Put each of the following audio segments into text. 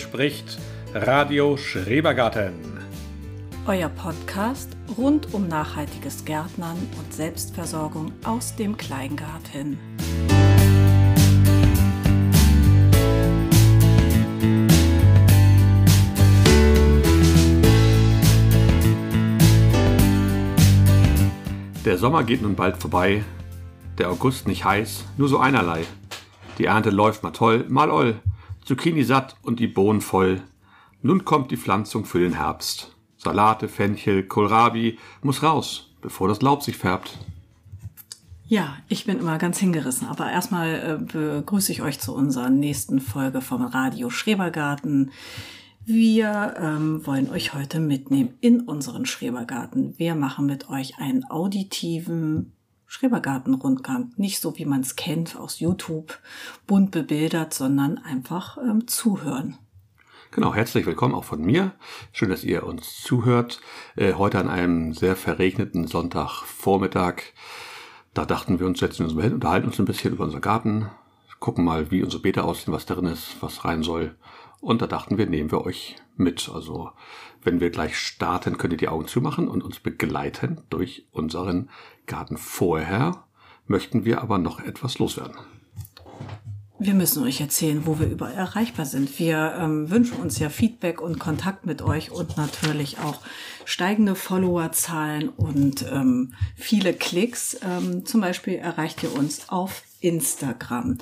spricht Radio Schrebergarten. Euer Podcast rund um nachhaltiges Gärtnern und Selbstversorgung aus dem Kleingarten. Der Sommer geht nun bald vorbei, der August nicht heiß, nur so einerlei. Die Ernte läuft mal toll, mal oll, Zucchini satt und die Bohnen voll. Nun kommt die Pflanzung für den Herbst. Salate, Fenchel, Kohlrabi muss raus, bevor das Laub sich färbt. Ja, ich bin immer ganz hingerissen, aber erstmal äh, begrüße ich euch zu unserer nächsten Folge vom Radio Schrebergarten. Wir ähm, wollen euch heute mitnehmen in unseren Schrebergarten. Wir machen mit euch einen auditiven Schrebergartenrundgang. Nicht so, wie man es kennt aus YouTube, bunt bebildert, sondern einfach ähm, zuhören. Genau, herzlich willkommen auch von mir. Schön, dass ihr uns zuhört. Äh, heute an einem sehr verregneten Sonntagvormittag. Da dachten wir uns, setzen wir uns hin, unterhalten uns ein bisschen über unseren Garten, gucken mal, wie unsere Beete aussehen, was darin ist, was rein soll und da dachten wir, nehmen wir euch mit. Also wenn wir gleich starten, könnt ihr die Augen zumachen und uns begleiten durch unseren Garten. Vorher möchten wir aber noch etwas loswerden. Wir müssen euch erzählen, wo wir überall erreichbar sind. Wir ähm, wünschen uns ja Feedback und Kontakt mit euch und natürlich auch steigende Followerzahlen und ähm, viele Klicks. Ähm, zum Beispiel erreicht ihr uns auf Instagram.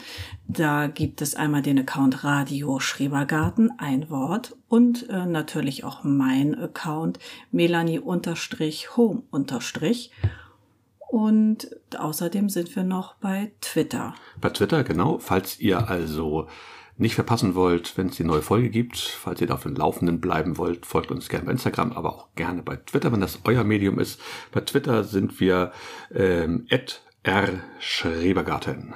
Da gibt es einmal den Account Radio Schrebergarten, ein Wort, und äh, natürlich auch mein Account Melanie-Home- und außerdem sind wir noch bei Twitter. Bei Twitter, genau. Falls ihr also nicht verpassen wollt, wenn es die neue Folge gibt, falls ihr da auf dem Laufenden bleiben wollt, folgt uns gerne bei Instagram, aber auch gerne bei Twitter, wenn das euer Medium ist. Bei Twitter sind wir ähm, Schrebergarten.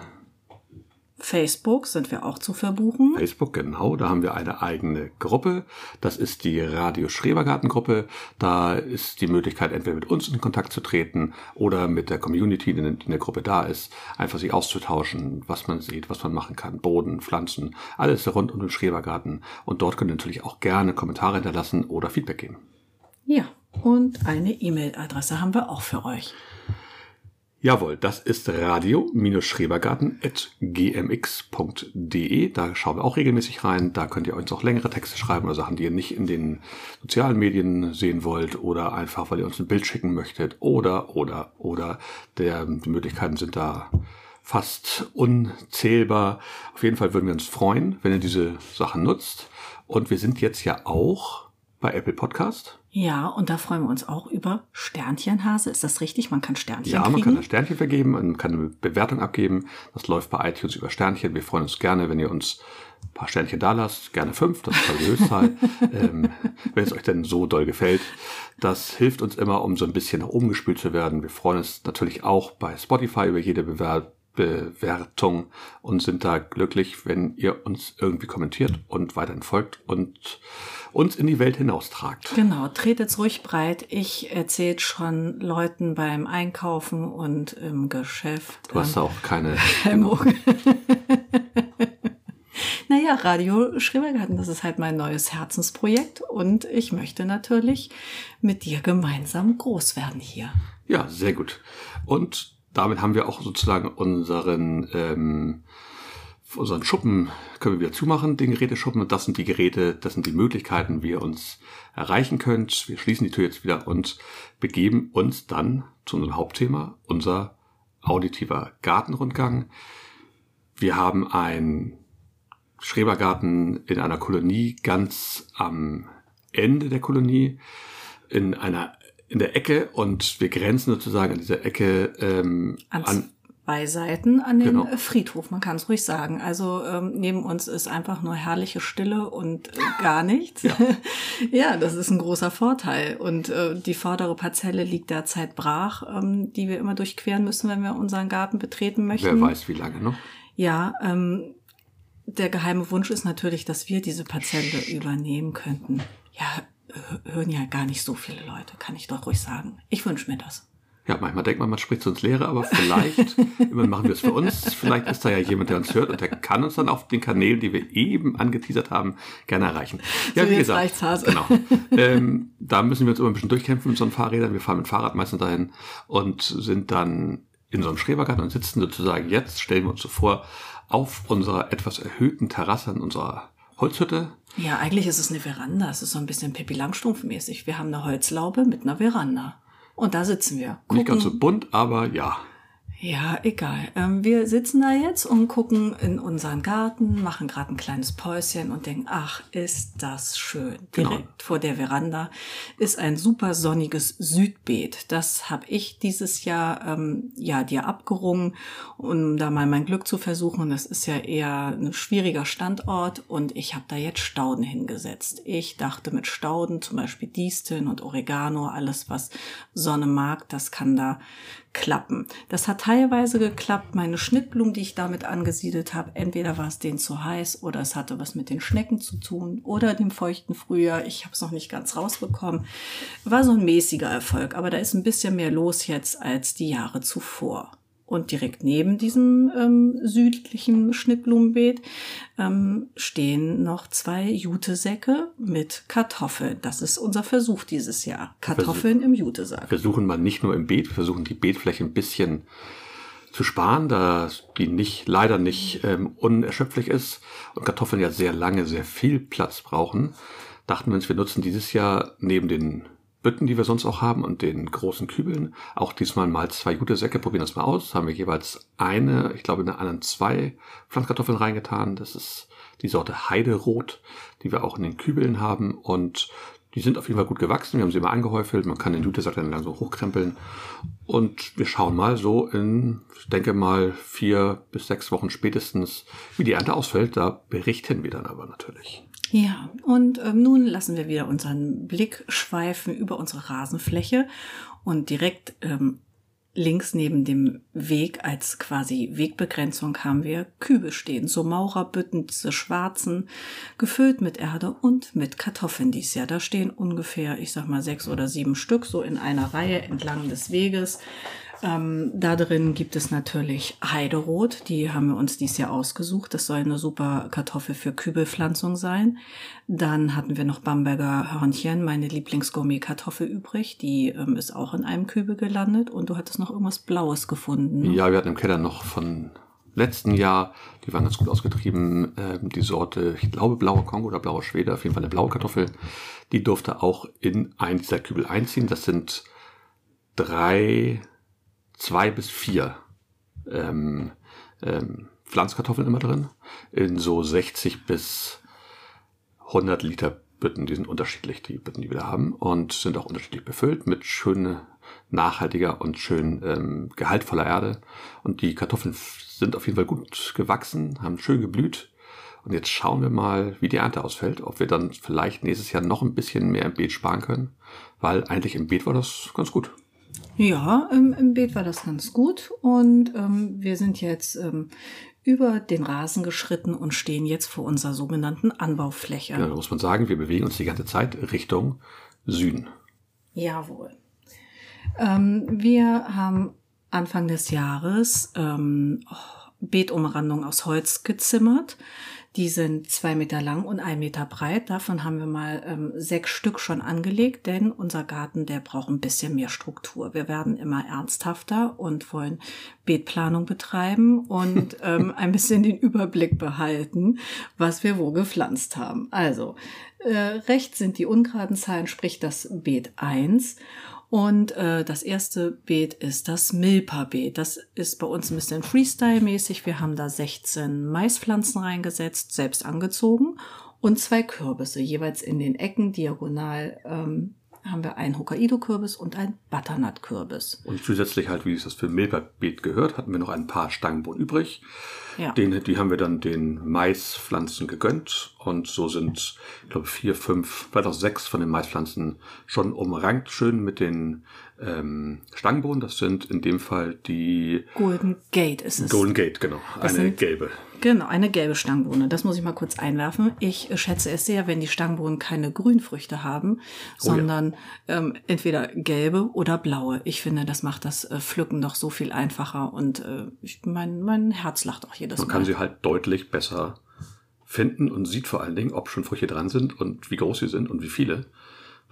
Facebook sind wir auch zu verbuchen. Facebook, genau. Da haben wir eine eigene Gruppe. Das ist die Radio Schrebergarten Gruppe. Da ist die Möglichkeit, entweder mit uns in Kontakt zu treten oder mit der Community, die in der Gruppe da ist, einfach sich auszutauschen, was man sieht, was man machen kann. Boden, Pflanzen, alles rund um den Schrebergarten. Und dort könnt ihr natürlich auch gerne Kommentare hinterlassen oder Feedback geben. Ja, und eine E-Mail-Adresse haben wir auch für euch. Jawohl, das ist radio-schrebergarten.gmx.de. Da schauen wir auch regelmäßig rein. Da könnt ihr uns auch längere Texte schreiben oder Sachen, die ihr nicht in den sozialen Medien sehen wollt oder einfach, weil ihr uns ein Bild schicken möchtet oder, oder, oder. Der, die Möglichkeiten sind da fast unzählbar. Auf jeden Fall würden wir uns freuen, wenn ihr diese Sachen nutzt. Und wir sind jetzt ja auch bei Apple Podcast. Ja, und da freuen wir uns auch über Sternchenhase. Ist das richtig? Man kann Sternchen Ja, man kriegen? kann ein Sternchen vergeben, man kann eine Bewertung abgeben. Das läuft bei iTunes über Sternchen. Wir freuen uns gerne, wenn ihr uns ein paar Sternchen da lasst. Gerne fünf, das ist die Höchstzahl. ähm, wenn es euch denn so doll gefällt. Das hilft uns immer, um so ein bisschen nach oben gespült zu werden. Wir freuen uns natürlich auch bei Spotify über jede Bewertung. Bewertung und sind da glücklich, wenn ihr uns irgendwie kommentiert und weiterhin folgt und uns in die Welt hinaustragt. Genau, tretet ruhig breit. Ich erzähle schon Leuten beim Einkaufen und im Geschäft. Du hast ähm, auch keine Hemmung. naja, Radio Schrebergarten, das ist halt mein neues Herzensprojekt und ich möchte natürlich mit dir gemeinsam groß werden hier. Ja, sehr gut. Und damit haben wir auch sozusagen unseren, ähm, unseren Schuppen können wir wieder zumachen, den Geräteschuppen. Und das sind die Geräte, das sind die Möglichkeiten, wie ihr uns erreichen könnt. Wir schließen die Tür jetzt wieder und begeben uns dann zu unserem Hauptthema, unser auditiver Gartenrundgang. Wir haben einen Schrebergarten in einer Kolonie ganz am Ende der Kolonie in einer in der Ecke und wir grenzen sozusagen an dieser Ecke ähm, an zwei Seiten an den genau. Friedhof, man kann es ruhig sagen. Also ähm, neben uns ist einfach nur herrliche Stille und äh, gar nichts. Ja. ja. das ist ein großer Vorteil. Und äh, die vordere Parzelle liegt derzeit brach, ähm, die wir immer durchqueren müssen, wenn wir unseren Garten betreten möchten. Wer weiß, wie lange noch? Ja, ähm, der geheime Wunsch ist natürlich, dass wir diese Parzelle übernehmen könnten. Ja, hören ja gar nicht so viele Leute, kann ich doch ruhig sagen. Ich wünsche mir das. Ja, manchmal denkt man, man spricht uns Lehre, aber vielleicht immer machen wir es für uns. Vielleicht ist da ja jemand, der uns hört und der kann uns dann auf den Kanälen, die wir eben angeteasert haben, gerne erreichen. Ja, So, wie gesagt, genau. Ähm, da müssen wir uns immer ein bisschen durchkämpfen mit so einem Fahrrädern. Wir fahren mit Fahrrad meistens dahin und sind dann in so einem Schrebergarten und sitzen sozusagen jetzt, stellen wir uns so vor, auf unserer etwas erhöhten Terrasse in unserer Holzhütte. Ja, eigentlich ist es eine Veranda. Es ist so ein bisschen Pippi Langstrumpf mäßig. Wir haben eine Holzlaube mit einer Veranda. Und da sitzen wir. Nicht ganz so bunt, aber ja. Ja, egal. Ähm, wir sitzen da jetzt und gucken in unseren Garten, machen gerade ein kleines Päuschen und denken, ach, ist das schön. Genau. Direkt vor der Veranda ist ein super sonniges Südbeet. Das habe ich dieses Jahr ähm, ja dir abgerungen, um da mal mein Glück zu versuchen. Das ist ja eher ein schwieriger Standort und ich habe da jetzt Stauden hingesetzt. Ich dachte mit Stauden, zum Beispiel Disteln und Oregano, alles was Sonne mag, das kann da klappen. Das hat teilweise geklappt. Meine Schnittblumen, die ich damit angesiedelt habe, entweder war es denen zu heiß oder es hatte was mit den Schnecken zu tun oder dem feuchten Frühjahr. Ich habe es noch nicht ganz rausbekommen. War so ein mäßiger Erfolg, aber da ist ein bisschen mehr los jetzt als die Jahre zuvor. Und direkt neben diesem ähm, südlichen Schnittblumenbeet ähm, stehen noch zwei Jutesäcke mit Kartoffeln. Das ist unser Versuch dieses Jahr. Kartoffeln im Jutesack. Wir versuchen mal nicht nur im Beet, wir versuchen die Beetfläche ein bisschen zu sparen, da die nicht, leider nicht ähm, unerschöpflich ist und Kartoffeln ja sehr lange, sehr viel Platz brauchen. Dachten wir uns, wir nutzen dieses Jahr neben den Bütten, die wir sonst auch haben und den großen Kübeln, auch diesmal mal zwei gute Säcke, probieren das mal aus. Haben wir jeweils eine, ich glaube in der anderen zwei Pflanzkartoffeln reingetan. Das ist die Sorte Heiderot, die wir auch in den Kübeln haben und die sind auf jeden Fall gut gewachsen. Wir haben sie immer angehäufelt. Man kann den Jutesack dann so hochkrempeln. Und wir schauen mal so in, ich denke mal, vier bis sechs Wochen spätestens, wie die Ernte ausfällt. Da berichten wir dann aber natürlich. Ja, und ähm, nun lassen wir wieder unseren Blick schweifen über unsere Rasenfläche und direkt ähm, links neben dem Weg als quasi Wegbegrenzung haben wir Kübel stehen, so Maurerbütten, diese schwarzen, gefüllt mit Erde und mit Kartoffeln dies Jahr. Da stehen ungefähr, ich sag mal, sechs oder sieben Stück so in einer Reihe entlang des Weges. Ähm, da drin gibt es natürlich Heiderot, die haben wir uns dieses Jahr ausgesucht. Das soll eine super Kartoffel für Kübelpflanzung sein. Dann hatten wir noch Bamberger Hörnchen, meine Lieblingsgourmet-Kartoffel übrig. Die ähm, ist auch in einem Kübel gelandet und du hattest noch irgendwas Blaues gefunden. Ne? Ja, wir hatten im Keller noch von letzten Jahr, die waren ganz gut ausgetrieben, ähm, die Sorte, ich glaube, blauer Kongo oder blauer Schwede, auf jeden Fall eine blaue Kartoffel. Die durfte auch in einen dieser Kübel einziehen. Das sind drei zwei bis vier ähm, ähm, Pflanzkartoffeln immer drin, in so 60 bis 100 Liter Bütten. Die sind unterschiedlich, die Bütten, die wir da haben, und sind auch unterschiedlich befüllt mit schöne, nachhaltiger und schön ähm, gehaltvoller Erde. Und die Kartoffeln sind auf jeden Fall gut gewachsen, haben schön geblüht. Und jetzt schauen wir mal, wie die Ernte ausfällt, ob wir dann vielleicht nächstes Jahr noch ein bisschen mehr im Beet sparen können, weil eigentlich im Beet war das ganz gut. Ja, im, im Beet war das ganz gut und ähm, wir sind jetzt ähm, über den Rasen geschritten und stehen jetzt vor unserer sogenannten Anbaufläche. Ja, da muss man sagen, wir bewegen uns die ganze Zeit Richtung Süden. Jawohl. Ähm, wir haben Anfang des Jahres ähm, oh, Beetumrandung aus Holz gezimmert. Die sind zwei Meter lang und ein Meter breit. Davon haben wir mal ähm, sechs Stück schon angelegt, denn unser Garten, der braucht ein bisschen mehr Struktur. Wir werden immer ernsthafter und wollen Beetplanung betreiben und ähm, ein bisschen den Überblick behalten, was wir wo gepflanzt haben. Also, äh, rechts sind die ungeraden Zahlen, sprich das Beet 1. Und äh, das erste Beet ist das Milpa-Beet. Das ist bei uns ein bisschen Freestyle-mäßig. Wir haben da 16 Maispflanzen reingesetzt, selbst angezogen und zwei Kürbisse, jeweils in den Ecken diagonal. Ähm, haben wir einen Hokkaido-Kürbis und einen Butternut-Kürbis. Und zusätzlich halt, wie es das für Milberbeet gehört, hatten wir noch ein paar Stangenbohnen übrig. Ja. Den, die haben wir dann den Maispflanzen gegönnt und so sind, ich glaube, vier, fünf, vielleicht auch sechs von den Maispflanzen schon umrankt, schön mit den ähm, Stangenbohnen. Das sind in dem Fall die Golden Gate ist es. Golden Gate, genau, Das eine sind- gelbe. Genau, eine gelbe Stangenbohne. Das muss ich mal kurz einwerfen. Ich schätze es sehr, wenn die Stangenbohnen keine Grünfrüchte haben, Oh ja. sondern dann ähm, entweder gelbe oder blaue. Ich finde, das macht das äh, Pflücken doch so viel einfacher und äh, ich, mein, mein Herz lacht auch jedes Man Mal. kann sie halt deutlich besser finden und sieht vor allen Dingen, ob schon Früchte dran sind und wie groß sie sind und wie viele.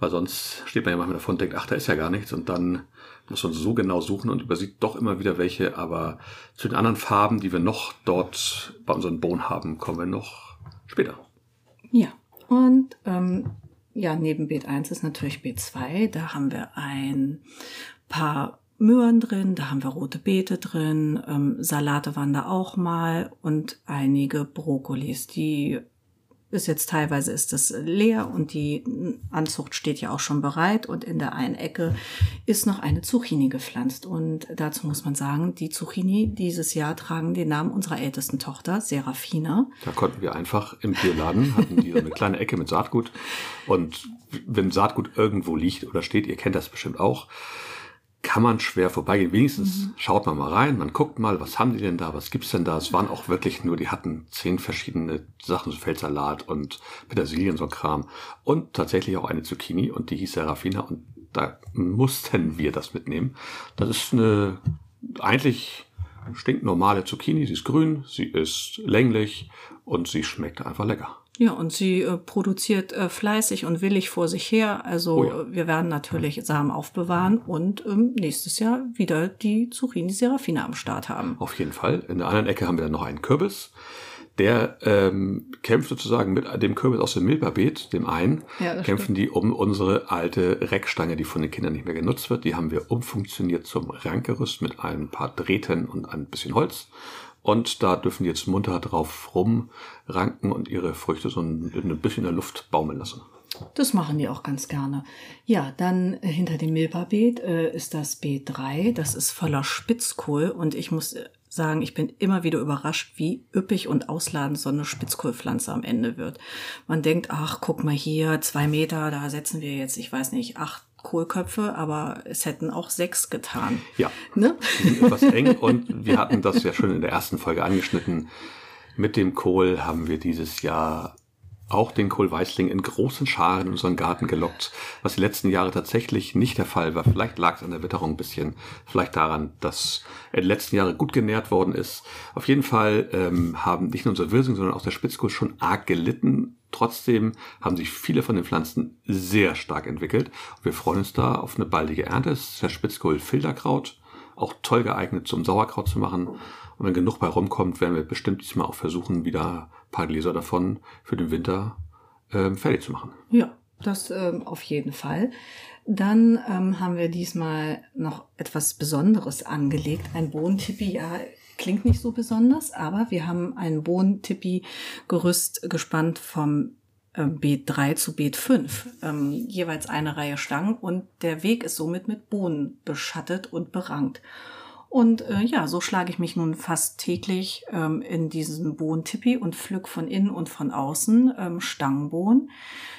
Weil sonst steht man ja manchmal davon und denkt, ach, da ist ja gar nichts. Und dann muss man so genau suchen und übersieht doch immer wieder welche. Aber zu den anderen Farben, die wir noch dort bei unseren Bohnen haben, kommen wir noch später. Ja, und ähm, ja, neben Beet 1 ist natürlich Beet 2. Da haben wir ein paar Möhren drin, da haben wir rote Beete drin, ähm, Salate waren da auch mal und einige Brokkolis. Die ist jetzt teilweise ist das leer und die Anzucht steht ja auch schon bereit und in der einen Ecke ist noch eine Zucchini gepflanzt und dazu muss man sagen, die Zucchini dieses Jahr tragen den Namen unserer ältesten Tochter, Serafina. Da konnten wir einfach im Bierladen, hatten die eine kleine Ecke mit Saatgut und wenn Saatgut irgendwo liegt oder steht, ihr kennt das bestimmt auch, kann man schwer vorbeigehen. Wenigstens mhm. schaut man mal rein, man guckt mal, was haben die denn da, was gibt's denn da? Es waren auch wirklich nur, die hatten zehn verschiedene Sachen, so Feldsalat und Petersilien, so Kram. Und tatsächlich auch eine Zucchini und die hieß Serafina und da mussten wir das mitnehmen. Das ist eine eigentlich stinknormale Zucchini. Sie ist grün, sie ist länglich und sie schmeckt einfach lecker. Ja, und sie äh, produziert äh, fleißig und willig vor sich her. Also oh ja. wir werden natürlich Samen aufbewahren und ähm, nächstes Jahr wieder die Zucchini Serafina am Start haben. Auf jeden Fall. In der anderen Ecke haben wir dann noch einen Kürbis. Der ähm, kämpft sozusagen mit dem Kürbis aus dem Milberbeet, dem einen, ja, kämpfen stimmt. die um unsere alte Reckstange, die von den Kindern nicht mehr genutzt wird. Die haben wir umfunktioniert zum Rankgerüst mit ein paar Drähten und ein bisschen Holz. Und da dürfen die jetzt munter drauf rumranken und ihre Früchte so ein, ein bisschen in der Luft baumeln lassen. Das machen die auch ganz gerne. Ja, dann hinter dem Milberbeet äh, ist das B3. Das ist voller Spitzkohl und ich muss sagen, ich bin immer wieder überrascht, wie üppig und ausladend so eine Spitzkohlpflanze am Ende wird. Man denkt, ach, guck mal hier, zwei Meter, da setzen wir jetzt, ich weiß nicht, acht Kohlköpfe, aber es hätten auch sechs getan. Ja. Ne? Etwas eng und wir hatten das ja schon in der ersten Folge angeschnitten. Mit dem Kohl haben wir dieses Jahr auch den Kohlweißling in großen Scharen in unseren Garten gelockt, was die letzten Jahre tatsächlich nicht der Fall war. Vielleicht lag es an der Witterung ein bisschen, vielleicht daran, dass er die letzten Jahre gut genährt worden ist. Auf jeden Fall ähm, haben nicht nur unser Wirsing, sondern auch der Spitzkohl schon arg gelitten. Trotzdem haben sich viele von den Pflanzen sehr stark entwickelt. Wir freuen uns da auf eine baldige Ernte. Es ist der Spitzkohl Filterkraut, auch toll geeignet zum Sauerkraut zu machen. Und wenn genug bei rumkommt, werden wir bestimmt diesmal auch versuchen, wieder ein paar Gläser davon für den Winter ähm, fertig zu machen. Ja, das ähm, auf jeden Fall. Dann ähm, haben wir diesmal noch etwas Besonderes angelegt. Ein Bohnentippi, ja, klingt nicht so besonders, aber wir haben ein Bohnentippi-Gerüst gespannt vom ähm, Beet 3 zu Beet 5. Ähm, jeweils eine Reihe Stangen und der Weg ist somit mit Bohnen beschattet und berankt. Und äh, ja, so schlage ich mich nun fast täglich ähm, in diesen Bohnentippi und pflück von innen und von außen ähm, Stangenbohnen.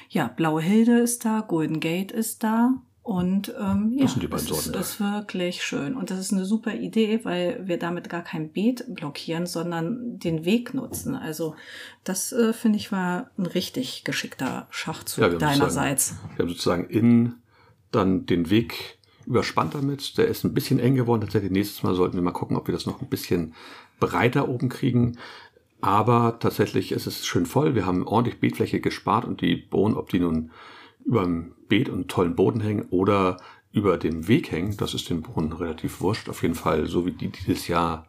Ja, Blaue Hilde ist da, Golden Gate ist da. Und ähm, ja, das sind die beiden Sorten ist, ist wirklich schön. Und das ist eine super Idee, weil wir damit gar kein Beet blockieren, sondern den Weg nutzen. Also das äh, finde ich war ein richtig geschickter Schachzug ja, deinerseits. Wir haben sozusagen innen dann den Weg überspannt damit. Der ist ein bisschen eng geworden. Tatsächlich nächstes Mal sollten wir mal gucken, ob wir das noch ein bisschen breiter oben kriegen. Aber tatsächlich ist es schön voll. Wir haben ordentlich Beetfläche gespart und die Bohnen, ob die nun über dem Beet und tollen Boden hängen oder über dem Weg hängen, das ist den Bohnen relativ wurscht. Auf jeden Fall, so wie die dieses Jahr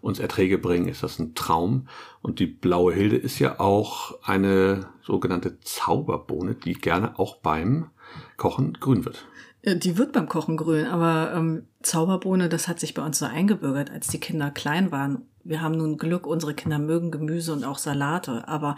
uns Erträge bringen, ist das ein Traum. Und die blaue Hilde ist ja auch eine sogenannte Zauberbohne, die gerne auch beim Kochen grün wird. Äh, die wird beim Kochen grün, aber ähm, Zauberbohne, das hat sich bei uns so eingebürgert, als die Kinder klein waren. Wir haben nun Glück, unsere Kinder mögen Gemüse und auch Salate, aber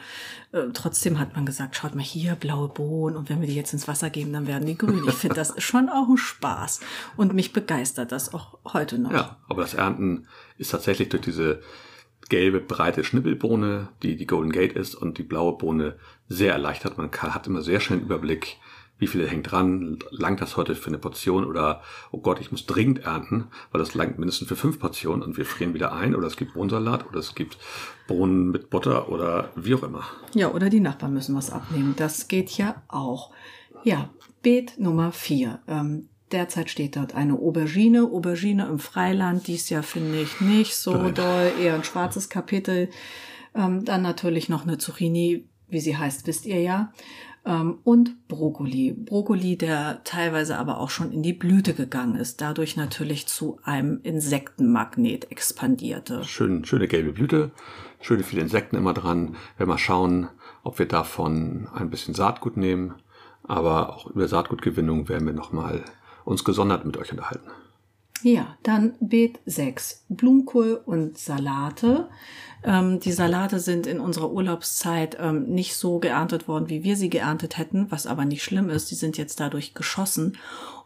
äh, trotzdem hat man gesagt, schaut mal hier, blaue Bohnen und wenn wir die jetzt ins Wasser geben, dann werden die grün. Ich finde, das ist schon auch ein Spaß und mich begeistert das auch heute noch. Ja, aber das Ernten ist tatsächlich durch diese gelbe, breite Schnippelbohne, die die Golden Gate ist und die blaue Bohne sehr erleichtert. Man hat immer sehr einen Überblick, wie viel hängt dran, langt das heute für eine Portion oder, oh Gott, ich muss dringend ernten, weil das langt mindestens für fünf Portionen und wir frieren wieder ein oder es gibt Bohnensalat oder es gibt Bohnen mit Butter oder wie auch immer. Ja, oder die Nachbarn müssen was abnehmen. Das geht ja auch. Ja, Beet Nummer vier. Ähm, derzeit steht dort eine Aubergine. Aubergine im Freiland, dies Jahr finde ich nicht so Nein. doll, eher ein schwarzes Kapitel. Ähm, dann natürlich noch eine Zucchini, wie sie heißt, wisst ihr ja. Ähm, und Brokkoli. Brokkoli, der teilweise aber auch schon in die Blüte gegangen ist, dadurch natürlich zu einem Insektenmagnet expandierte. Schön, schöne gelbe Blüte, schöne viele Insekten immer dran. Wir mal schauen, ob wir davon ein bisschen Saatgut nehmen. Aber auch über Saatgutgewinnung werden wir nochmal uns gesondert mit euch unterhalten. Ja, dann Beet 6. Blumenkohl und Salate. Ähm, die Salate sind in unserer Urlaubszeit ähm, nicht so geerntet worden, wie wir sie geerntet hätten, was aber nicht schlimm ist. Die sind jetzt dadurch geschossen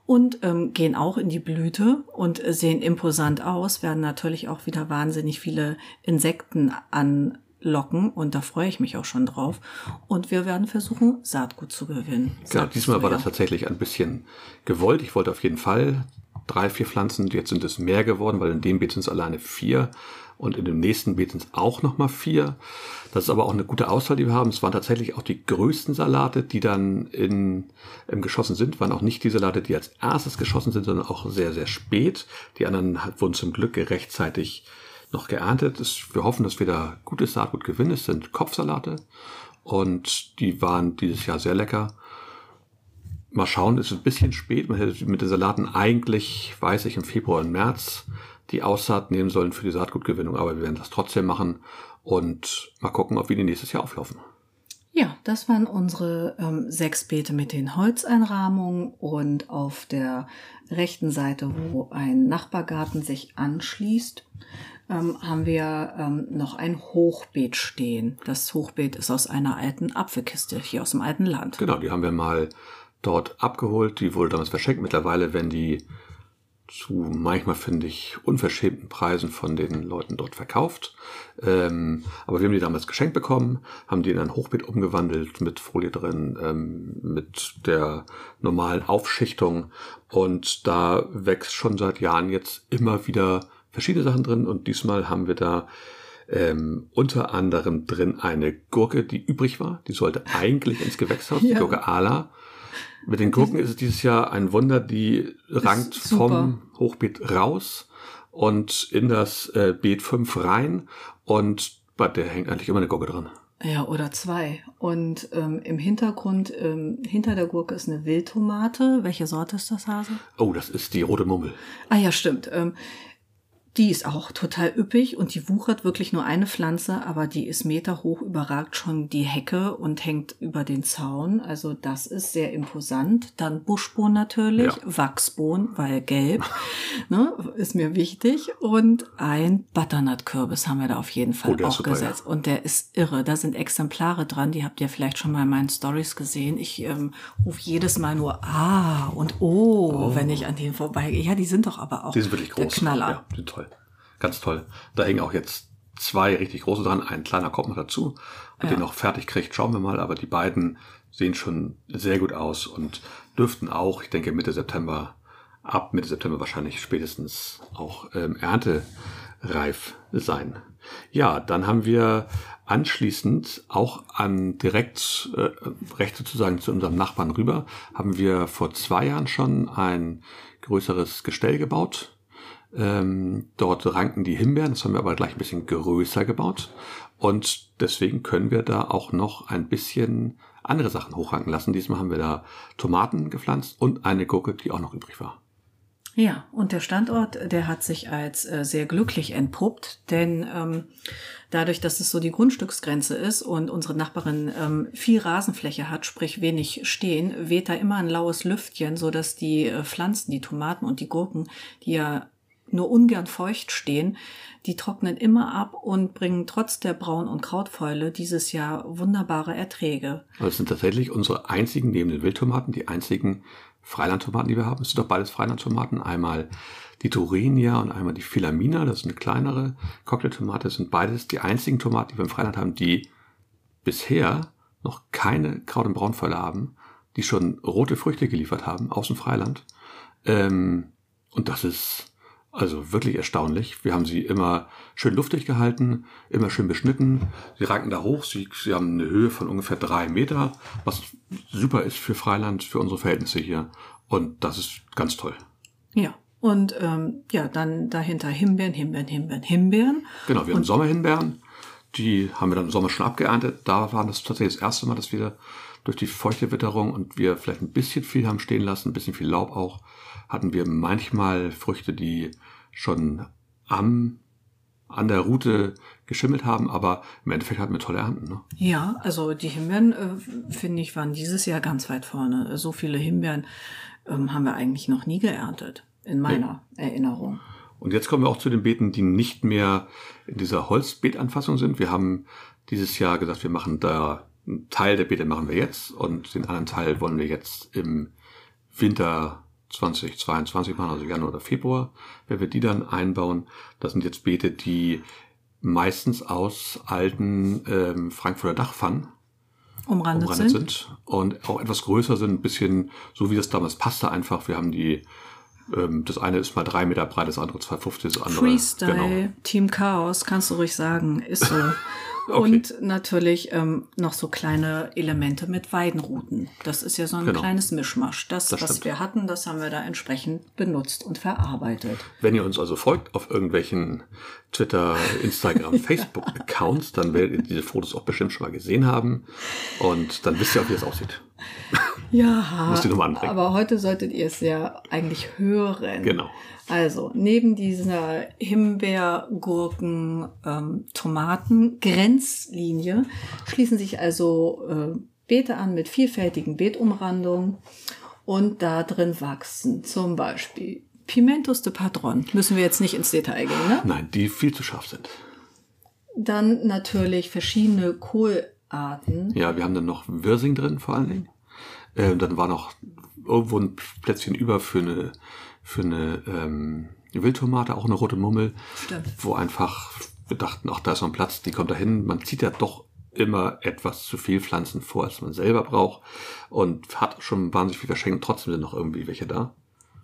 und ähm, gehen auch in die Blüte und sehen imposant aus, werden natürlich auch wieder wahnsinnig viele Insekten anlocken und da freue ich mich auch schon drauf. Und wir werden versuchen, Saatgut zu gewinnen. Genau, Saatgut diesmal zu war das tatsächlich ein bisschen gewollt. Ich wollte auf jeden Fall drei, vier Pflanzen. Jetzt sind es mehr geworden, weil in dem Beet sind es alleine vier. Und in dem nächsten Beet sind es auch nochmal vier. Das ist aber auch eine gute Auswahl, die wir haben. Es waren tatsächlich auch die größten Salate, die dann in, ähm, geschossen sind. Waren auch nicht die Salate, die als erstes geschossen sind, sondern auch sehr, sehr spät. Die anderen wurden zum Glück rechtzeitig noch geerntet. Wir hoffen, dass wir da gutes Saatgut gewinnen. Es sind Kopfsalate. Und die waren dieses Jahr sehr lecker. Mal schauen, es ist ein bisschen spät. Man hätte mit den Salaten eigentlich, weiß ich, im Februar und März die Aussaat nehmen sollen für die Saatgutgewinnung, aber wir werden das trotzdem machen und mal gucken, ob wir die nächstes Jahr auflaufen. Ja, das waren unsere ähm, sechs Beete mit den Holzeinrahmungen und auf der rechten Seite, wo ein Nachbargarten sich anschließt, ähm, haben wir ähm, noch ein Hochbeet stehen. Das Hochbeet ist aus einer alten Apfelkiste hier aus dem alten Land. Genau, die haben wir mal dort abgeholt. Die wurde damals verschenkt. Mittlerweile werden die zu manchmal finde ich unverschämten Preisen von den Leuten dort verkauft. Ähm, aber wir haben die damals geschenkt bekommen, haben die in ein Hochbeet umgewandelt mit Folie drin, ähm, mit der normalen Aufschichtung und da wächst schon seit Jahren jetzt immer wieder verschiedene Sachen drin und diesmal haben wir da ähm, unter anderem drin eine Gurke, die übrig war. Die sollte eigentlich ins Gewächshaus, die Ja. Gurke Ala. Mit den Gurken ist es dieses Jahr ein Wunder, die rankt vom Hochbeet raus und in das äh, Beet 5 rein und bei der hängt eigentlich immer eine Gurke dran. Ja, oder zwei. Und ähm, im Hintergrund, ähm, hinter der Gurke ist eine Wildtomate. Welche Sorte ist das, Hase? Oh, das ist die rote Mummel. Ah ja, stimmt. Ähm, die ist auch total üppig und die wuchert wirklich nur eine Pflanze, aber die ist meterhoch, überragt schon die Hecke und hängt über den Zaun. Also das ist sehr imposant. Dann Buschbohnen natürlich, Ja. Wachsbohnen, weil gelb, ne, ist mir wichtig. Und ein Butternut-Kürbis haben wir da auf jeden Fall Oh, der auch super, gesetzt. Und der ist irre. Da sind Exemplare dran, die habt ihr vielleicht schon mal in meinen Stories gesehen. Ich ähm, rufe jedes Mal nur Ah und Oh, wenn ich an denen vorbeigehe. Ja, die sind doch aber auch Die sind wirklich der groß. Knaller. Ja, die sind toll. Ganz toll. Da hängen auch jetzt zwei richtig große dran. Ein kleiner kommt noch dazu. Ob Ja. den noch fertig kriegt, schauen wir mal. Aber die beiden sehen schon sehr gut aus und dürften auch, ich denke, Mitte September, ab Mitte September wahrscheinlich spätestens auch ähm, erntereif sein. Ja, dann haben wir anschließend auch an direkt äh, recht sozusagen zu unserem Nachbarn rüber, haben wir vor zwei Jahren schon ein größeres Gestell gebaut. Ähm, dort ranken die Himbeeren, das haben wir aber gleich ein bisschen größer gebaut. Und deswegen können wir da auch noch ein bisschen andere Sachen hochranken lassen. Diesmal haben wir da Tomaten gepflanzt und eine Gurke, die auch noch übrig war. Ja, und der Standort, der hat sich als äh, sehr glücklich entpuppt, denn ähm, dadurch, dass es so die Grundstücksgrenze ist und unsere Nachbarin ähm, viel Rasenfläche hat, sprich wenig stehen, weht da immer ein laues Lüftchen, so dass die äh, Pflanzen, die Tomaten und die Gurken, die ja nur ungern feucht stehen, die trocknen immer ab und bringen trotz der Braun- und Krautfäule dieses Jahr wunderbare Erträge. Also sind tatsächlich unsere einzigen, neben den Wildtomaten, die einzigen Freilandtomaten, die wir haben. Es sind doch beides Freilandtomaten. Einmal die Turenia und einmal die Filamina. Das ist eine kleinere Cocktailtomate. Das sind beides die einzigen Tomaten, die wir im Freiland haben, die bisher noch keine Kraut- und Braunfäule haben, die schon rote Früchte geliefert haben aus dem Freiland. Ähm, und das ist Also wirklich erstaunlich. Wir haben sie immer schön luftig gehalten, immer schön beschnitten. Sie ranken da hoch. Sie, sie haben eine Höhe von ungefähr drei Meter, was super ist für Freiland, für unsere Verhältnisse hier. Und das ist ganz toll. Ja. Und ähm, ja, dann dahinter Himbeeren, Himbeeren, Himbeeren, Himbeeren. Genau, wir haben Sommerhimbeeren. Die haben wir dann im Sommer schon abgeerntet. Da war das tatsächlich das erste Mal, dass wir durch die feuchte Witterung und wir vielleicht ein bisschen viel haben stehen lassen, ein bisschen viel Laub auch, hatten wir manchmal Früchte, die schon am an der Route geschimmelt haben, aber im Endeffekt hatten wir tolle Ernten. Ne? Ja, also die Himbeeren, äh, finde ich, waren dieses Jahr ganz weit vorne. So viele Himbeeren ähm, haben wir eigentlich noch nie geerntet, in meiner nee. Erinnerung. Und jetzt kommen wir auch zu den Beeten, die nicht mehr in dieser Holzbeetanfassung sind. Wir haben dieses Jahr gesagt, wir machen da einen Teil der Beete machen wir jetzt und den anderen Teil wollen wir jetzt im Winter 2022 machen, also Januar oder Februar, wenn wir die dann einbauen. Das sind jetzt Beete, die meistens aus alten ähm, Frankfurter Dachpfannen umrandet, umrandet sind. sind. und auch etwas größer sind, ein bisschen so wie das damals passte einfach. Wir haben die, ähm, das eine ist mal drei Meter breit, das andere 2,50, das andere. Freestyle, genau. Team Chaos, kannst du ruhig sagen, ist so. Okay. Und natürlich ähm, noch so kleine Elemente mit Weidenruten. Das ist ja so ein genau. kleines Mischmasch. Das, das was stimmt. wir hatten, das haben wir da entsprechend benutzt und verarbeitet. Wenn ihr uns also folgt auf irgendwelchen Twitter, Instagram, Facebook-Accounts, dann werdet ihr diese Fotos auch bestimmt schon mal gesehen haben. Und dann wisst ihr auch, wie es aussieht. Ja, aber heute solltet ihr es ja eigentlich hören. Genau. Also, neben dieser Himbeer, Gurken, ähm, Tomaten Grenzlinie schließen sich also äh, Beete an mit vielfältigen Beetumrandungen und da drin wachsen zum Beispiel Pimentos de Padron. Müssen wir jetzt nicht ins Detail gehen, ne? Nein, die viel zu scharf sind. Dann natürlich verschiedene Kohlarten. Ja, wir haben dann noch Wirsing drin vor allen Dingen. Äh, dann war noch irgendwo ein Plätzchen über für eine für eine ähm, Wildtomate, auch eine rote Mummel, Stimmt. wo einfach wir dachten, ach, da ist noch ein Platz, die kommt da hin. Man zieht ja doch immer etwas zu viel Pflanzen vor, als man selber braucht und hat schon wahnsinnig viel verschenkt. Trotzdem sind noch irgendwie welche da.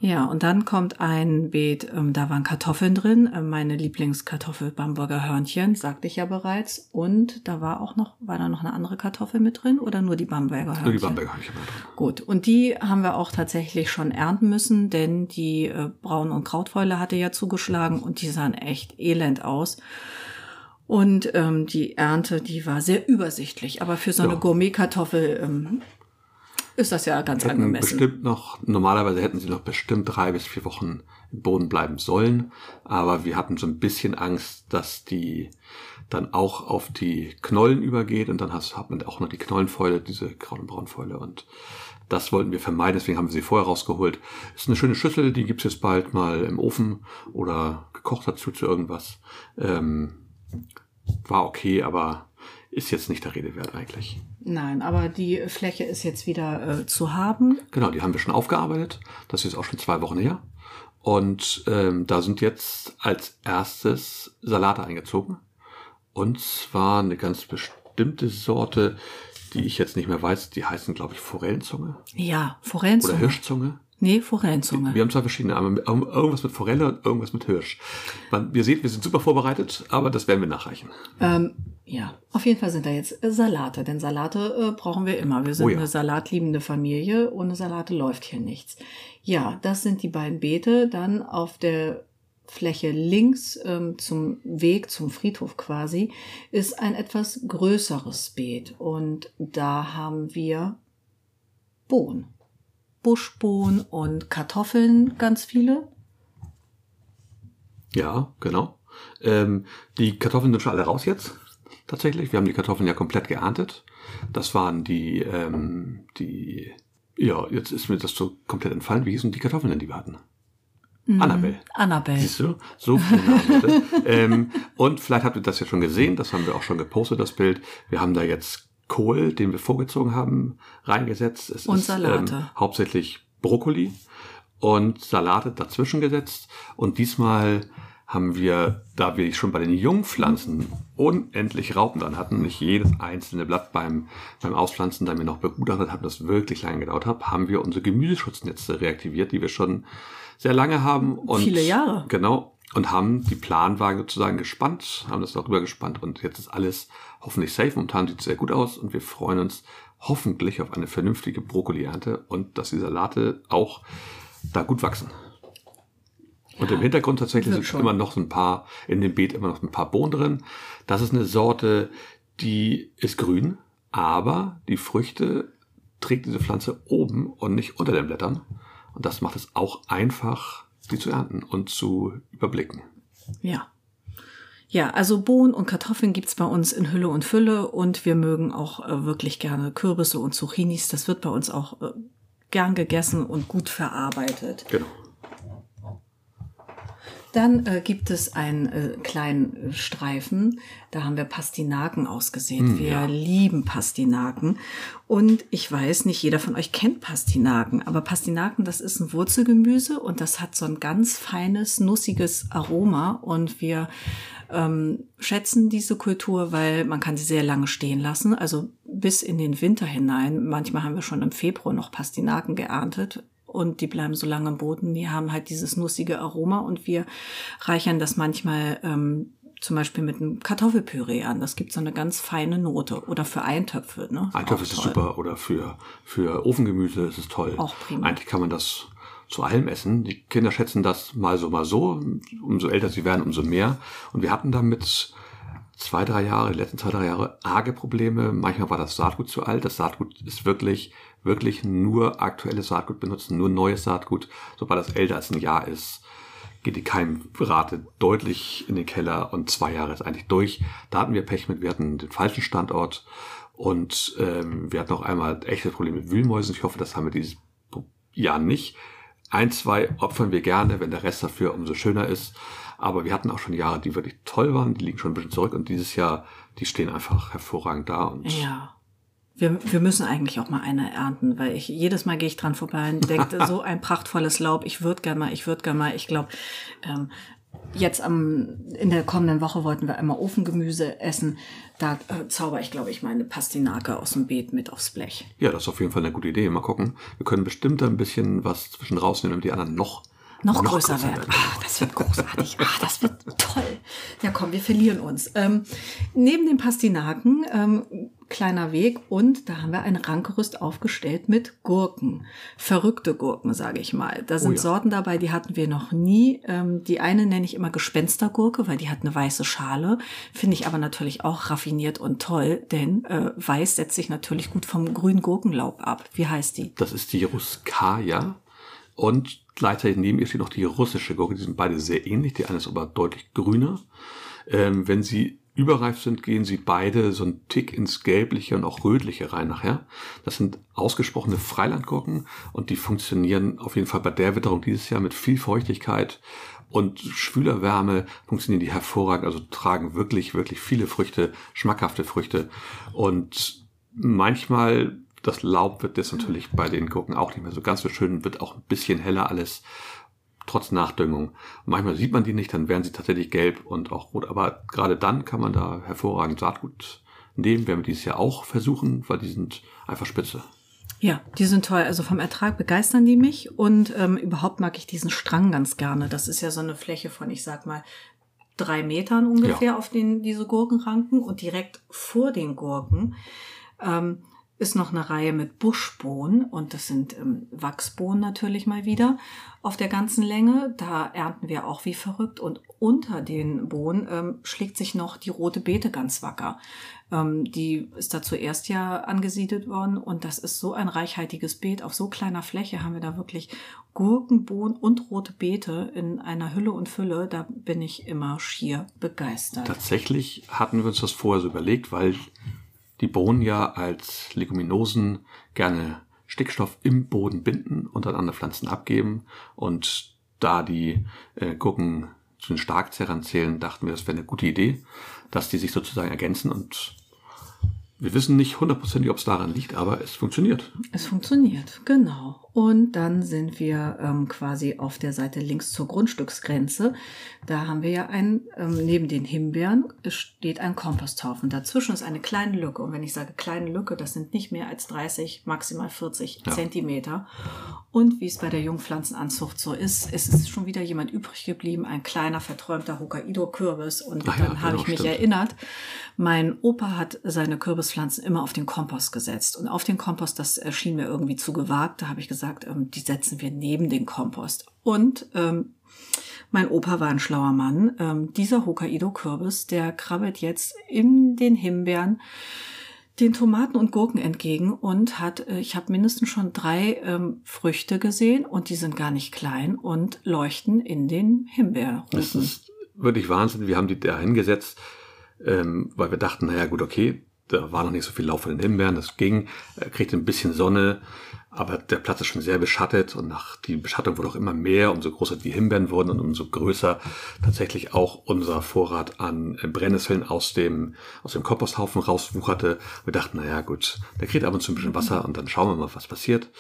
Ja, und dann kommt ein Beet, ähm, da waren Kartoffeln drin, äh, meine Lieblingskartoffel Bamberger Hörnchen, sagte ich ja bereits. Und da war auch noch, war da noch eine andere Kartoffel mit drin oder nur die Bamberger Hörnchen? Nur die Bamberger Hörnchen. Gut, und die haben wir auch tatsächlich schon ernten müssen, denn die äh, Braun- und Krautfäule hatte ja zugeschlagen und die sahen echt elend aus. Und ähm, die Ernte, die war sehr übersichtlich, aber für so eine ja. Gourmet-Kartoffel ähm, ist das ja ganz hätten angemessen. Bestimmt noch, normalerweise hätten sie noch bestimmt drei bis vier Wochen im Boden bleiben sollen, aber wir hatten so ein bisschen Angst, dass die dann auch auf die Knollen übergeht und dann hast, hat man auch noch die Knollenfäule, diese Grau- und Braunfäule und das wollten wir vermeiden, deswegen haben wir sie vorher rausgeholt. Ist eine schöne Schüssel, die gibt's jetzt bald mal im Ofen oder gekocht dazu zu irgendwas. Ähm, war okay, aber ist jetzt nicht der Rede wert eigentlich. Nein, aber die Fläche ist jetzt wieder äh, zu haben. Genau, die haben wir schon aufgearbeitet. Das ist auch schon zwei Wochen her. Und ähm, da sind jetzt als erstes Salate eingezogen. Und zwar eine ganz bestimmte Sorte, die ich jetzt nicht mehr weiß. Die heißen, glaube ich, Forellenzunge. Ja, Forellenzunge. Oder Hirschzunge. Nee, Forellenzunge. Wir haben zwei verschiedene, irgendwas mit Forelle und irgendwas mit Hirsch. Man, wir seht, wir sind super vorbereitet, aber das werden wir nachreichen. Ähm, ja, auf jeden Fall sind da jetzt Salate, denn Salate äh, brauchen wir immer. Wir sind oh ja. eine salatliebende Familie, ohne Salate läuft hier nichts. Ja, das sind die beiden Beete. Dann auf der Fläche links ähm, zum Weg, zum Friedhof quasi, ist ein etwas größeres Beet. Und da haben wir Bohnen. Buschbohnen und Kartoffeln ganz viele. Ja, genau. Ähm, die Kartoffeln sind schon alle raus jetzt. Tatsächlich. Wir haben die Kartoffeln ja komplett geerntet. Das waren die, ähm, die, ja, jetzt ist mir das so komplett entfallen. Wie hießen die Kartoffeln denn, die wir hatten? Mm, Annabelle. Annabelle. Siehst du? So viele Namen ähm, Und vielleicht habt ihr das ja schon gesehen. Das haben wir auch schon gepostet, das Bild. Wir haben da jetzt Kohl, den wir vorgezogen haben, reingesetzt. Es und ist, Salate. Ähm, hauptsächlich Brokkoli und Salate dazwischen gesetzt. Und diesmal haben wir, da wir schon bei den Jungpflanzen unendlich Raupen dran hatten, nicht jedes einzelne Blatt beim, beim Auspflanzen dann wir noch begutachtet haben, das wirklich lange gedauert hat, haben wir unsere Gemüsesschutznetze reaktiviert, die wir schon sehr lange haben. Und Viele Jahre. Genau. Und haben die Planwagen sozusagen gespannt, haben das darüber gespannt und jetzt ist alles hoffentlich safe. Momentan sieht es sehr gut aus und wir freuen uns hoffentlich auf eine vernünftige Brokkoli-Ernte und dass die Salate auch da gut wachsen. Und im Hintergrund tatsächlich sind schon. immer noch so ein paar, in dem Beet immer noch ein paar Bohnen drin. Das ist eine Sorte, die ist grün, aber die Früchte trägt diese Pflanze oben und nicht unter den Blättern. Und das macht es auch einfach, die zu ernten und zu überblicken. Ja. Ja, also Bohnen und Kartoffeln gibt's bei uns in Hülle und Fülle und wir mögen auch äh, wirklich gerne Kürbisse und Zucchinis. Das wird bei uns auch äh, gern gegessen und gut verarbeitet. Genau. Dann äh, gibt es einen äh, kleinen Streifen, da haben wir Pastinaken ausgesät. wir lieben Pastinaken. Und ich weiß, nicht jeder von euch kennt Pastinaken, aber Pastinaken, das ist ein Wurzelgemüse und das hat so ein ganz feines, nussiges Aroma. Und wir ähm, schätzen diese Kultur, weil man kann sie sehr lange stehen lassen, also bis in den Winter hinein. Manchmal haben wir schon im Februar noch Pastinaken geerntet und die bleiben so lange im Boden. Die haben halt dieses nussige Aroma und wir reichern das manchmal ähm, zum Beispiel mit einem Kartoffelpüree an. Das gibt so eine ganz feine Note. Oder für Eintöpfe. Ne? Eintopf Auch ist toll. super oder für, für Ofengemüse ist es toll. Auch prima. Eigentlich kann man das zu allem essen. Die Kinder schätzen das mal so, mal so. Umso älter sie werden, umso mehr. Und wir hatten damit zwei, drei Jahre, die letzten zwei, drei Jahre arge Probleme. Manchmal war das Saatgut zu alt. Das Saatgut ist wirklich, wirklich nur aktuelles Saatgut benutzen, nur neues Saatgut. Sobald das älter als ein Jahr ist, geht die Keimrate deutlich in den Keller und zwei Jahre ist eigentlich durch. Da hatten wir Pech mit, wir hatten den falschen Standort und ähm, wir hatten auch einmal echte Probleme mit Wühlmäusen. Ich hoffe, das haben wir dieses Jahr nicht. Ein, zwei opfern wir gerne, wenn der Rest dafür umso schöner ist. Aber wir hatten auch schon Jahre, die wirklich toll waren, die liegen schon ein bisschen zurück und dieses Jahr, die stehen einfach hervorragend da und Ja. Wir, wir müssen eigentlich auch mal eine ernten, weil ich jedes Mal gehe ich dran vorbei und denke, so ein prachtvolles Laub, ich würde gerne mal, ich würde gerne mal, ich glaube, ähm, jetzt am, in der kommenden Woche wollten wir einmal Ofengemüse essen. Da äh, zauber ich, glaube ich, meine Pastinake aus dem Beet mit aufs Blech. ja, das ist auf jeden Fall eine gute Idee. Mal gucken. Wir können bestimmt ein bisschen was zwischen rausnehmen, damit die anderen noch Noch, größer, werden. Ah, das wird großartig. Ah, das wird toll. Ja, komm, wir verlieren uns. Ähm, neben den Pastinaken, ähm, kleiner Weg und da haben wir ein Rankgerüst aufgestellt mit Gurken. Verrückte Gurken, sage ich mal. Da sind ja. Sorten dabei, die hatten wir noch nie. Ähm, die eine nenne ich immer Gespenstergurke, weil die hat eine weiße Schale. Finde ich aber natürlich auch raffiniert und toll, denn äh, weiß setzt sich natürlich gut vom grünen Gurkenlaub ab. Wie heißt die? Das ist die Ruskaya. Und gleichzeitig neben ihr steht noch die russische Gurke. Die sind beide sehr ähnlich. Die eine ist aber deutlich grüner. Ähm, wenn sie überreif sind, gehen sie beide so einen Tick ins Gelbliche und auch Rötliche rein nachher. Das sind ausgesprochene Freilandgurken und die funktionieren auf jeden Fall bei der Witterung dieses Jahr mit viel Feuchtigkeit und schwüler Wärme funktionieren die hervorragend, also tragen wirklich, wirklich viele Früchte, schmackhafte Früchte und manchmal das Laub wird jetzt natürlich bei den Gurken auch nicht mehr so ganz so schön, wird auch ein bisschen heller alles, trotz Nachdüngung. Manchmal sieht man die nicht, dann werden sie tatsächlich gelb und auch rot, aber gerade dann kann man da hervorragend Saatgut nehmen, werden wir dieses Jahr auch versuchen, weil die sind einfach spitze. Ja, die sind toll. Also vom Ertrag begeistern die mich und ähm, überhaupt mag ich diesen Strang ganz gerne. Das ist ja so eine Fläche von, ich sag mal, drei Metern ungefähr, Ja. auf denen diese Gurken ranken und direkt vor den Gurken ähm, ist noch eine Reihe mit Buschbohnen und das sind ähm, Wachsbohnen natürlich mal wieder auf der ganzen Länge. Da ernten wir auch wie verrückt und unter den Bohnen ähm, schlägt sich noch die rote Beete ganz wacker. Ähm, die ist da zuerst ja angesiedelt worden und das ist so ein reichhaltiges Beet. Auf so kleiner Fläche haben wir da wirklich Gurken, Bohnen und rote Beete in einer Hülle und Fülle. Da bin ich immer schier begeistert. Tatsächlich hatten wir uns das vorher so überlegt, weil die Bohnen ja als Leguminosen gerne Stickstoff im Boden binden und an andere Pflanzen abgeben. Und da die äh, Gurken zu den Starkzerrern zählen, dachten wir, das wäre eine gute Idee, dass die sich sozusagen ergänzen. Und wir wissen nicht hundertprozentig, ob es daran liegt, aber es funktioniert. Es funktioniert, genau. Und dann sind wir ähm, quasi auf der Seite links zur Grundstücksgrenze. Da haben wir ja ein, ähm, neben den Himbeeren steht ein Komposthaufen. Dazwischen ist eine kleine Lücke. Und wenn ich sage kleine Lücke, das sind nicht mehr als 30, maximal 40 ja. Zentimeter. Und wie es bei der Jungpflanzenanzucht so ist, ist es schon wieder jemand übrig geblieben, ein kleiner verträumter Hokkaido-Kürbis. Und Ach dann ja, habe genau, ich mich stimmt. erinnert, mein Opa hat seine Kürbispflanzen immer auf den Kompost gesetzt. Und auf den Kompost, das erschien mir irgendwie zu gewagt. Da habe ich gesagt, gesagt, ähm, die setzen wir neben den Kompost. Und ähm, mein Opa war ein schlauer Mann. Ähm, dieser Hokkaido-Kürbis, der krabbelt jetzt in den Himbeeren den Tomaten und Gurken entgegen und hat, äh, ich habe mindestens schon drei ähm, Früchte gesehen und die sind gar nicht klein und leuchten in den Himbeeren. Das ist wirklich Wahnsinn. Wir haben die da hingesetzt, ähm, weil wir dachten, naja gut, okay, da war noch nicht so viel Lauf von den Himbeeren, das ging, er kriegte ein bisschen Sonne, aber der Platz ist schon sehr beschattet und nach die Beschattung wurde auch immer mehr, umso größer die Himbeeren wurden und umso größer tatsächlich auch unser Vorrat an Brennnesseln aus dem, aus dem Komposthaufen rauswucherte. Wir dachten, naja gut, der kriegt ab und zu ein bisschen Wasser und dann schauen wir mal, was passiert.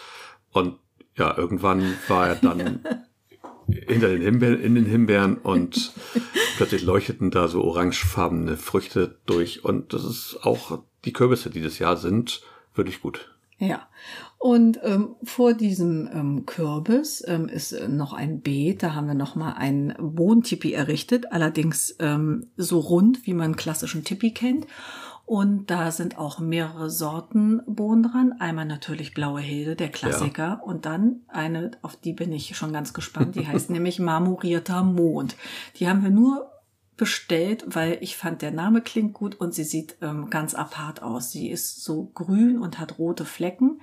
Und ja, irgendwann war er dann hinter den Himbeeren, in den Himbeeren und plötzlich leuchteten da so orangefarbene Früchte durch und das ist auch die Kürbisse dieses Jahr sind wirklich gut. Ja, und ähm, vor diesem ähm, Kürbis ähm, ist noch ein Beet. Da haben wir noch mal einen Wohntipi errichtet, allerdings ähm, so rund, wie man klassischen Tipi kennt. Und da sind auch mehrere Sorten Bohnen dran. Einmal natürlich Blaue Hilde, der Klassiker. Ja. Und dann eine, auf die bin ich schon ganz gespannt. Die heißt nämlich Marmorierter Mond. Die haben wir nur bestellt, weil ich fand, der Name klingt gut und sie sieht ähm, ganz apart aus. Sie ist so grün und hat rote Flecken.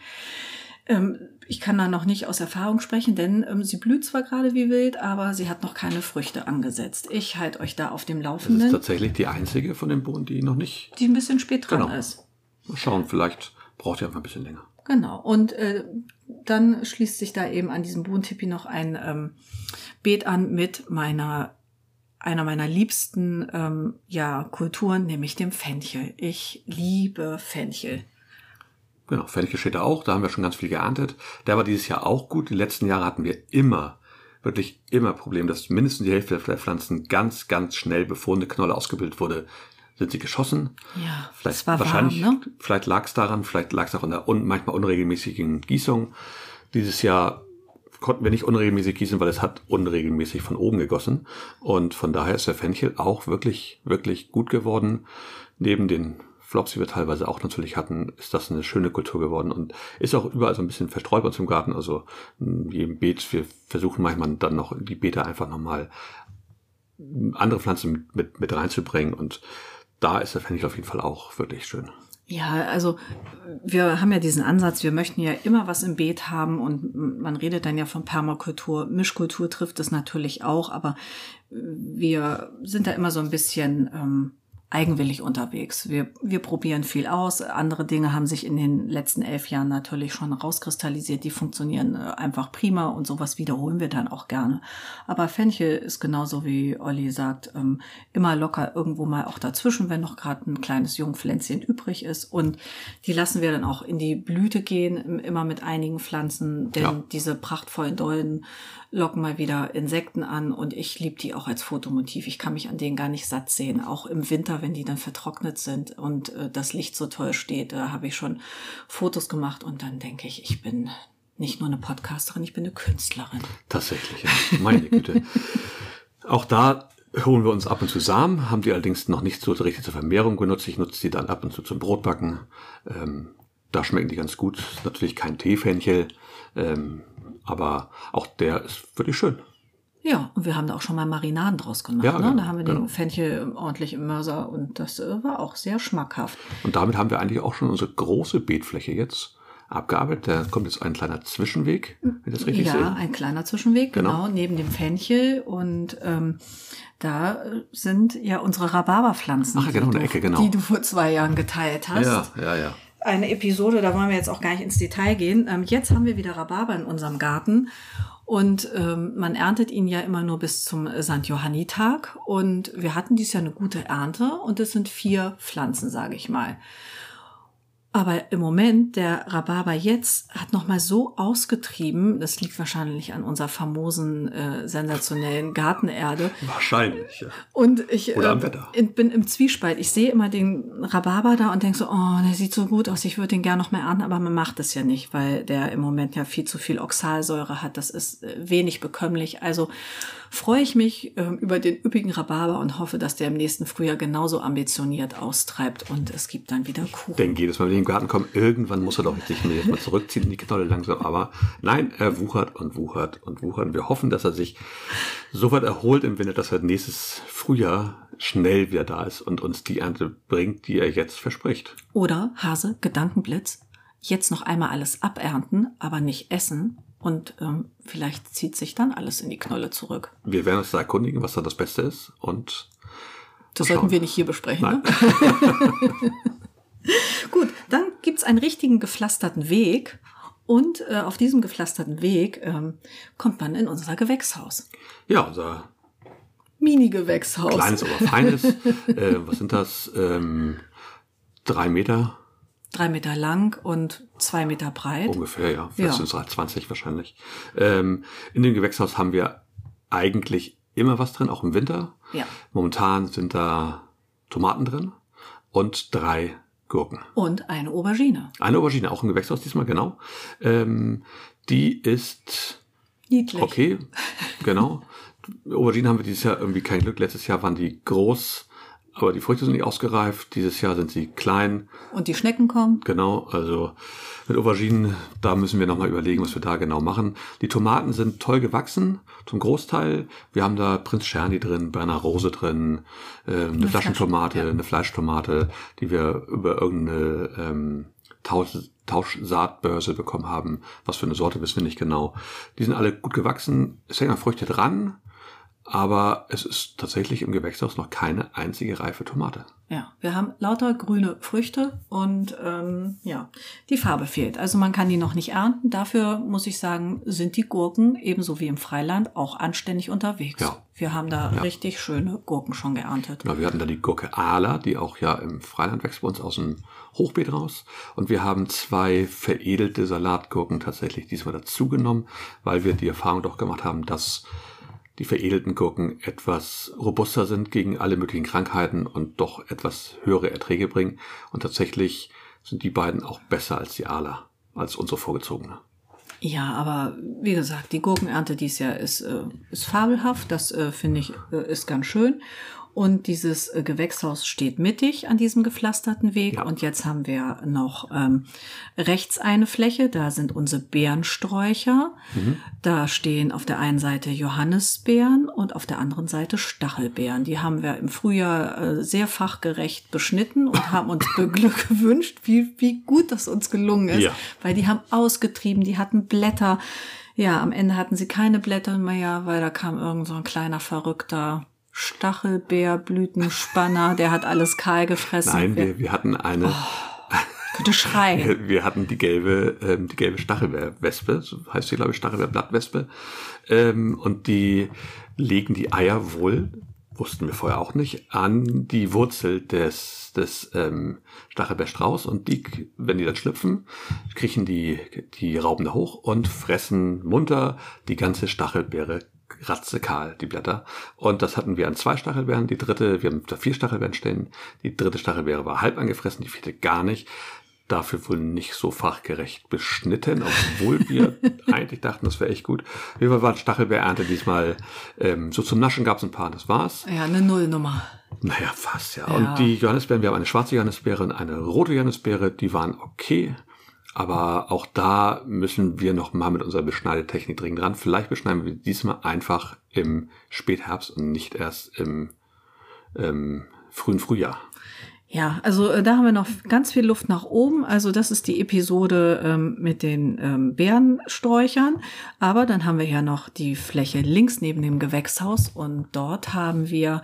Ähm, ich kann da noch nicht aus Erfahrung sprechen, denn ähm, sie blüht zwar gerade wie wild, aber sie hat noch keine Früchte angesetzt. Ich halte euch da auf dem Laufenden. Das ist tatsächlich die einzige von den Bohnen, die noch nicht. Die ein bisschen spät dran genau. ist. Mal schauen, vielleicht braucht ihr einfach ein bisschen länger. Genau. Und äh, dann schließt sich da eben an diesem Bohnentipi noch ein ähm, Beet an mit meiner einer meiner liebsten ähm, ja, Kulturen, nämlich dem Fenchel. Ich liebe Fenchel. Genau, Fenchel steht da auch, da haben wir schon ganz viel geerntet. Der war dieses Jahr auch gut. Die letzten Jahre hatten wir immer, wirklich immer Problem, dass mindestens die Hälfte der Pflanzen ganz, ganz schnell, bevor eine Knolle ausgebildet wurde, sind sie geschossen. Ja, vielleicht es war wahrscheinlich, warm, ne? vielleicht lag es daran, vielleicht lag es auch an der un, manchmal unregelmäßigen Gießung. Dieses Jahr konnten wir nicht unregelmäßig gießen, weil es hat unregelmäßig von oben gegossen. Und von daher ist der Fenchel auch wirklich, wirklich gut geworden. Neben den Flops, die wir teilweise auch natürlich hatten, ist das eine schöne Kultur geworden und ist auch überall so ein bisschen verstreut bei uns im Garten. Also in jedem Beet, wir versuchen manchmal dann noch die Beete einfach nochmal andere Pflanzen mit, mit reinzubringen und da ist der Fenchel auf jeden Fall auch wirklich schön. Ja, also wir haben ja diesen Ansatz, wir möchten ja immer was im Beet haben und man redet dann ja von Permakultur. Mischkultur trifft es natürlich auch, aber wir sind da immer so ein bisschen ähm, eigenwillig unterwegs. Wir, wir probieren viel aus. Andere Dinge haben sich in den letzten elf Jahren natürlich schon rauskristallisiert. Die funktionieren äh, einfach prima und sowas wiederholen wir dann auch gerne. Aber Fenchel ist genauso wie Olli sagt, ähm, immer locker irgendwo mal auch dazwischen, wenn noch gerade ein kleines Jungpflänzchen übrig ist. Und die lassen wir dann auch in die Blüte gehen, immer mit einigen Pflanzen, denn ja. diese prachtvollen Dolden locken mal wieder Insekten an und ich liebe die auch als Fotomotiv. Ich kann mich an denen gar nicht satt sehen. Auch im Winter, wenn die dann vertrocknet sind und äh, das Licht so toll steht, da habe ich schon Fotos gemacht und dann denke ich, ich bin nicht nur eine Podcasterin, ich bin eine Künstlerin. Tatsächlich, ja. meine Güte. Auch da holen wir uns ab und zu Samen, haben die allerdings noch nicht so richtig zur Vermehrung genutzt. Ich nutze die dann ab und zu zum Brotbacken. Ähm, da schmecken die ganz gut. Natürlich kein Teefähnchel. Ähm, aber auch der ist wirklich schön. Ja, und wir haben da auch schon mal Marinaden draus gemacht. Ja, ne? Genau, da haben wir den genau. Fenchel ordentlich im Mörser und das äh, war auch sehr schmackhaft. Und damit haben wir eigentlich auch schon unsere große Beetfläche jetzt abgearbeitet. Da kommt jetzt ein kleiner Zwischenweg, wenn ich das richtig ja, sehe. Ja, ein kleiner Zwischenweg, genau, genau neben dem Fenchel. Und ähm, da sind ja unsere Rhabarberpflanzen. Ach, genau, eine Ecke, genau. Die du vor zwei Jahren geteilt hast. Ja, ja, ja eine Episode, da wollen wir jetzt auch gar nicht ins Detail gehen. Ähm, jetzt haben wir wieder Rhabarber in unserem Garten und ähm, man erntet ihn ja immer nur bis zum St. Johannitag und wir hatten dies Jahr eine gute Ernte und es sind vier Pflanzen, sage ich mal. Aber im Moment, der Rhabarber jetzt hat nochmal so ausgetrieben, das liegt wahrscheinlich an unserer famosen, äh, sensationellen Gartenerde. Wahrscheinlich, ja. Und ich Oder am äh, Wetter. in- bin im Zwiespalt. Ich sehe immer den Rhabarber da und denke so, oh, der sieht so gut aus, ich würde den gern noch mehr ernten, aber man macht es ja nicht, weil der im Moment ja viel zu viel Oxalsäure hat. Das ist äh, wenig bekömmlich. Also freue ich mich ähm, über den üppigen Rhabarber und hoffe, dass der im nächsten Frühjahr genauso ambitioniert austreibt und es gibt dann wieder Kuchen. denke jedes Mal, wenn ich in den Garten komme, irgendwann muss er doch sich jetzt mal zurückziehen in die Knolle langsam. Aber nein, er wuchert und wuchert und wuchert. Und wir hoffen, dass er sich so weit erholt im Winter, dass er nächstes Frühjahr schnell wieder da ist und uns die Ernte bringt, die er jetzt verspricht. Oder Hase, Gedankenblitz, jetzt noch einmal alles abernten, aber nicht essen. Und ähm, vielleicht zieht sich dann alles in die Knolle zurück. Wir werden uns da erkundigen, was da das Beste ist. Und Das Schauen. sollten wir nicht hier besprechen. Nein. Ne? Gut, dann gibt's einen richtigen gepflasterten Weg. Und äh, auf diesem gepflasterten Weg ähm, kommt man in unser Gewächshaus. ja, unser Mini-Gewächshaus. kleines, aber feines, äh, was sind das? Ähm, drei Meter Drei Meter lang und zwei Meter breit. ungefähr, ja. Vielleicht Ja. sind es 20 wahrscheinlich. Ähm, in dem Gewächshaus haben wir eigentlich immer was drin, auch im Winter. Ja. Momentan sind da Tomaten drin und drei Gurken. Und eine Aubergine. Eine Aubergine, auch im Gewächshaus diesmal, genau. Ähm, die ist Niedlich. okay, genau. Aubergine haben wir dieses Jahr irgendwie kein Glück. Letztes Jahr waren die groß, aber die Früchte sind nicht ausgereift. Dieses Jahr sind sie klein. Und die Schnecken kommen. Genau, also mit Auberginen, da müssen wir nochmal überlegen, was wir da genau machen. Die Tomaten sind toll gewachsen, zum Großteil. Wir haben da Prinz Czerny drin, Berner Rose drin, äh, eine, Flaschentomate, Flasche, ja. eine Fleischtomate, die wir über irgendeine ähm, Tausch, Tauschsaatbörse bekommen haben. Was für eine Sorte wissen wir nicht genau. Die sind alle gut gewachsen, es hängen Früchte dran, aber es ist tatsächlich im Gewächshaus noch keine einzige reife Tomate. Ja, wir haben lauter grüne Früchte und ähm, ja, die Farbe fehlt. Also man kann die noch nicht ernten. Dafür muss ich sagen, sind die Gurken ebenso wie im Freiland auch anständig unterwegs. Ja. Wir haben da richtig schöne Gurken schon geerntet. Genau, wir hatten da die Gurke Ala, die auch ja im Freiland wächst bei uns aus dem Hochbeet raus. Und wir haben zwei veredelte Salatgurken tatsächlich diesmal dazugenommen, weil wir die Erfahrung doch gemacht haben, dass die veredelten Gurken etwas robuster sind gegen alle möglichen Krankheiten und doch etwas höhere Erträge bringen. Und tatsächlich sind die beiden auch besser als die Ala, als unsere vorgezogene. Ja, aber wie gesagt, die Gurkenernte dieses Jahr ist, äh, ist fabelhaft. Das äh, finde ich äh, ist ganz schön. Und dieses äh, Gewächshaus steht mittig an diesem gepflasterten Weg. Ja. Und jetzt haben wir noch ähm, rechts eine Fläche. Da sind unsere Beerensträucher. Da stehen auf der einen Seite Johannisbeeren und auf der anderen Seite Stachelbeeren. Die haben wir im Frühjahr äh, sehr fachgerecht beschnitten und haben uns Glück gewünscht, wie, wie gut das uns gelungen ist Ja. weil die haben ausgetrieben, die hatten Blätter. Ja, am Ende hatten sie keine Blätter mehr, weil da kam irgend so ein kleiner verrückter Stachelbeer, Blütenspanner, der hat alles kahl gefressen. Nein, wir, wir hatten eine, könnte schreien. Wir, wir hatten die gelbe, ähm, die gelbe Stachelbeerwespe, so heißt sie, glaube ich, Stachelbeerblattwespe. Ähm, und die legen die Eier wohl, wussten wir vorher auch nicht, an die Wurzel des, des ähm, Stachelbeerstrauß. Und die, wenn die dann schlüpfen, kriechen die, die Raupen da hoch und fressen munter die ganze Stachelbeere ratzekahl, die Blätter. Und das hatten wir an zwei Stachelbeeren. Die dritte, wir haben da vier Stachelbeeren stehen. Die dritte Stachelbeere war halb angefressen, die vierte gar nicht. Dafür wohl nicht so fachgerecht beschnitten, obwohl wir eigentlich dachten, das wäre echt gut. Wir waren Stachelbeerernte diesmal. Ähm, so zum Naschen gab es ein paar, das war's. Ja, eine Nullnummer. Naja, fast, ja. Ja. Und die Johannisbeeren, wir haben eine schwarze Johannisbeere und eine rote Johannisbeere, die waren okay. Aber auch da müssen wir noch mal mit unserer Beschneidetechnik dringend dran. Vielleicht beschneiden wir diesmal einfach im Spätherbst und nicht erst im ähm, frühen Frühjahr. Ja, also äh, da haben wir noch ganz viel Luft nach oben. Also das ist die Episode ähm, mit den ähm, Bärensträuchern. Aber dann haben wir ja noch die Fläche links neben dem Gewächshaus und dort haben wir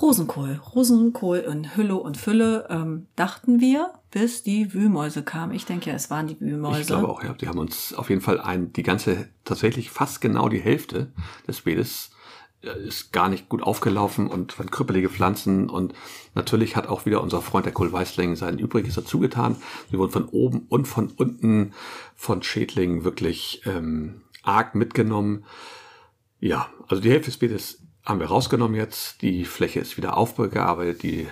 Rosenkohl. Rosenkohl in Hülle und Fülle, ähm, dachten wir, bis die Wühlmäuse kamen. Ich denke ja, es waren die Wühlmäuse. Ich glaube auch, ja. Die haben uns auf jeden Fall ein, die ganze, tatsächlich fast genau die Hälfte des Beetes ist gar nicht gut aufgelaufen und waren krüppelige Pflanzen und natürlich hat auch wieder unser Freund der Kohlweißling sein Übriges dazu. Wir wurden von oben und von unten von Schädlingen wirklich ähm, arg mitgenommen. Ja, also die Hälfte des Beetes haben wir rausgenommen jetzt. Die Fläche ist wieder aufgearbeitet. Die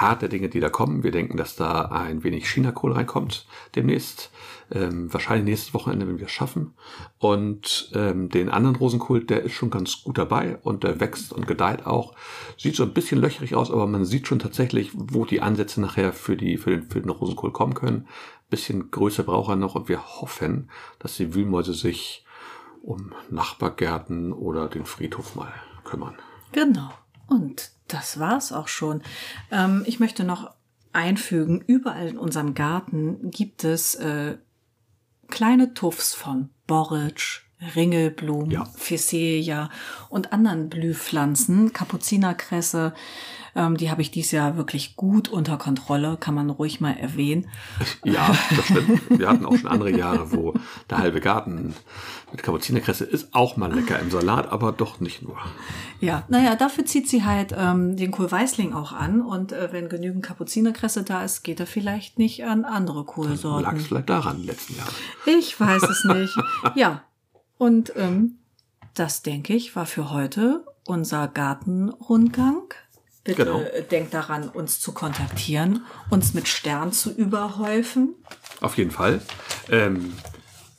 harte Dinge, die da kommen. Wir denken, dass da ein wenig China-Kohl reinkommt demnächst. Ähm, wahrscheinlich nächstes Wochenende, wenn wir es schaffen. Und ähm, den anderen Rosenkohl, der ist schon ganz gut dabei und der wächst und gedeiht auch. Sieht so ein bisschen löcherig aus, aber man sieht schon tatsächlich, wo die Ansätze nachher für, die, für, den, für den Rosenkohl kommen können. Bisschen größer braucht er noch und wir hoffen, dass die Wühlmäuse sich um Nachbargärten oder den Friedhof mal kümmern. Genau. Und das war's auch schon. Ähm, ich möchte noch einfügen, überall in unserem Garten gibt es äh, kleine Tuffs von Borretsch, Ringelblumen, ja. Phacelia und anderen Blühpflanzen, Kapuzinerkresse, ähm, die habe ich dieses Jahr wirklich gut unter Kontrolle, kann man ruhig mal erwähnen. Ja, das stimmt. Wir hatten auch schon andere Jahre, wo der halbe Garten mit Kapuzinerkresse ist auch mal lecker im Salat, aber doch nicht nur. Ja, naja, dafür zieht sie halt ähm, den Kohlweißling auch an und äh, wenn genügend Kapuzinerkresse da ist, geht er vielleicht nicht an andere Kohlsorten. Lag es vielleicht daran letzten Jahr. Ich weiß es nicht. ja, und ähm, das, denke ich, war für heute unser Gartenrundgang. Bitte genau. denkt daran, uns zu kontaktieren, uns mit Stern zu überhäufen. Auf jeden Fall. Ähm,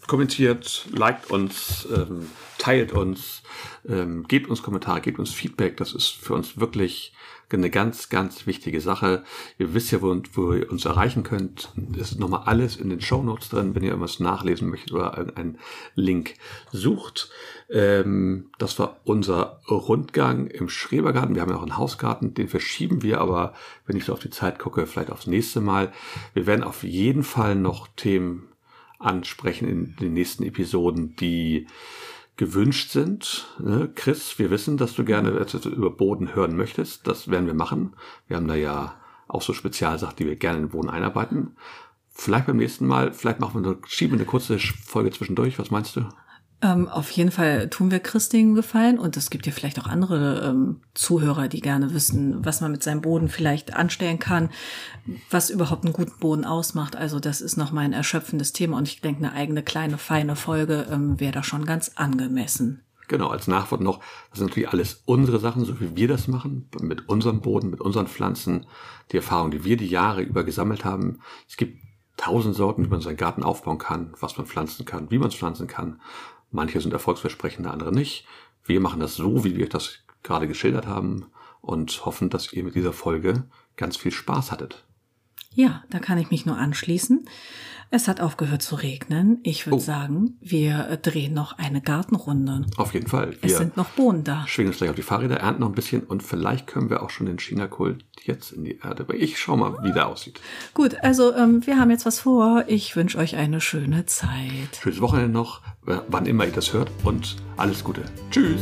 kommentiert, liked uns, ähm, teilt uns, ähm, gebt uns Kommentare, gebt uns Feedback. Das ist für uns wirklich eine ganz, ganz wichtige Sache. Ihr wisst ja, wo, wo ihr uns erreichen könnt. Es ist nochmal alles in den Show Notes drin, wenn ihr irgendwas nachlesen möchtet oder einen Link sucht. Ähm, das war unser Rundgang im Schrebergarten. Wir haben ja auch einen Hausgarten, den verschieben wir aber, wenn ich so auf die Zeit gucke, vielleicht aufs nächste Mal. Wir werden auf jeden Fall noch Themen ansprechen in den nächsten Episoden, die gewünscht sind. Ne? Chris, wir wissen, dass du gerne etwas über Boden hören möchtest. Das werden wir machen. Wir haben da ja auch so Spezialsachen, die wir gerne in den Boden einarbeiten. Vielleicht beim nächsten Mal, vielleicht machen wir eine, schieben wir eine kurze Folge zwischendurch. Was meinst du? Ähm, auf jeden Fall tun wir Christingen Gefallen und es gibt ja vielleicht auch andere ähm, Zuhörer, die gerne wissen, was man mit seinem Boden vielleicht anstellen kann, was überhaupt einen guten Boden ausmacht. Also das ist noch mal ein erschöpfendes Thema und ich denke, eine eigene kleine, feine Folge ähm, wäre da schon ganz angemessen. Genau, als Nachwort noch, das sind natürlich alles unsere Sachen, so wie wir das machen, mit unserem Boden, mit unseren Pflanzen, die Erfahrung, die wir die Jahre über gesammelt haben. Es gibt tausend Sorten, wie man seinen Garten aufbauen kann, was man pflanzen kann, wie man es pflanzen kann. Manche sind erfolgsversprechend, andere nicht. Wir machen das so, wie wir das gerade geschildert haben und hoffen, dass ihr mit dieser Folge ganz viel Spaß hattet. Ja, da kann ich mich nur anschließen. Es hat aufgehört zu regnen. Ich würde oh. sagen, wir drehen noch eine Gartenrunde. Auf jeden Fall. Wir es sind noch Bohnen da. Schwingen uns gleich auf die Fahrräder, ernten noch ein bisschen und vielleicht können wir auch schon den China-Kult jetzt in die Erde. Aber ich schau mal, wie der aussieht. Gut, also ähm, wir haben jetzt was vor. Ich wünsche euch eine schöne Zeit. Schönes Wochenende noch, wann immer ihr das hört und alles Gute. Tschüss.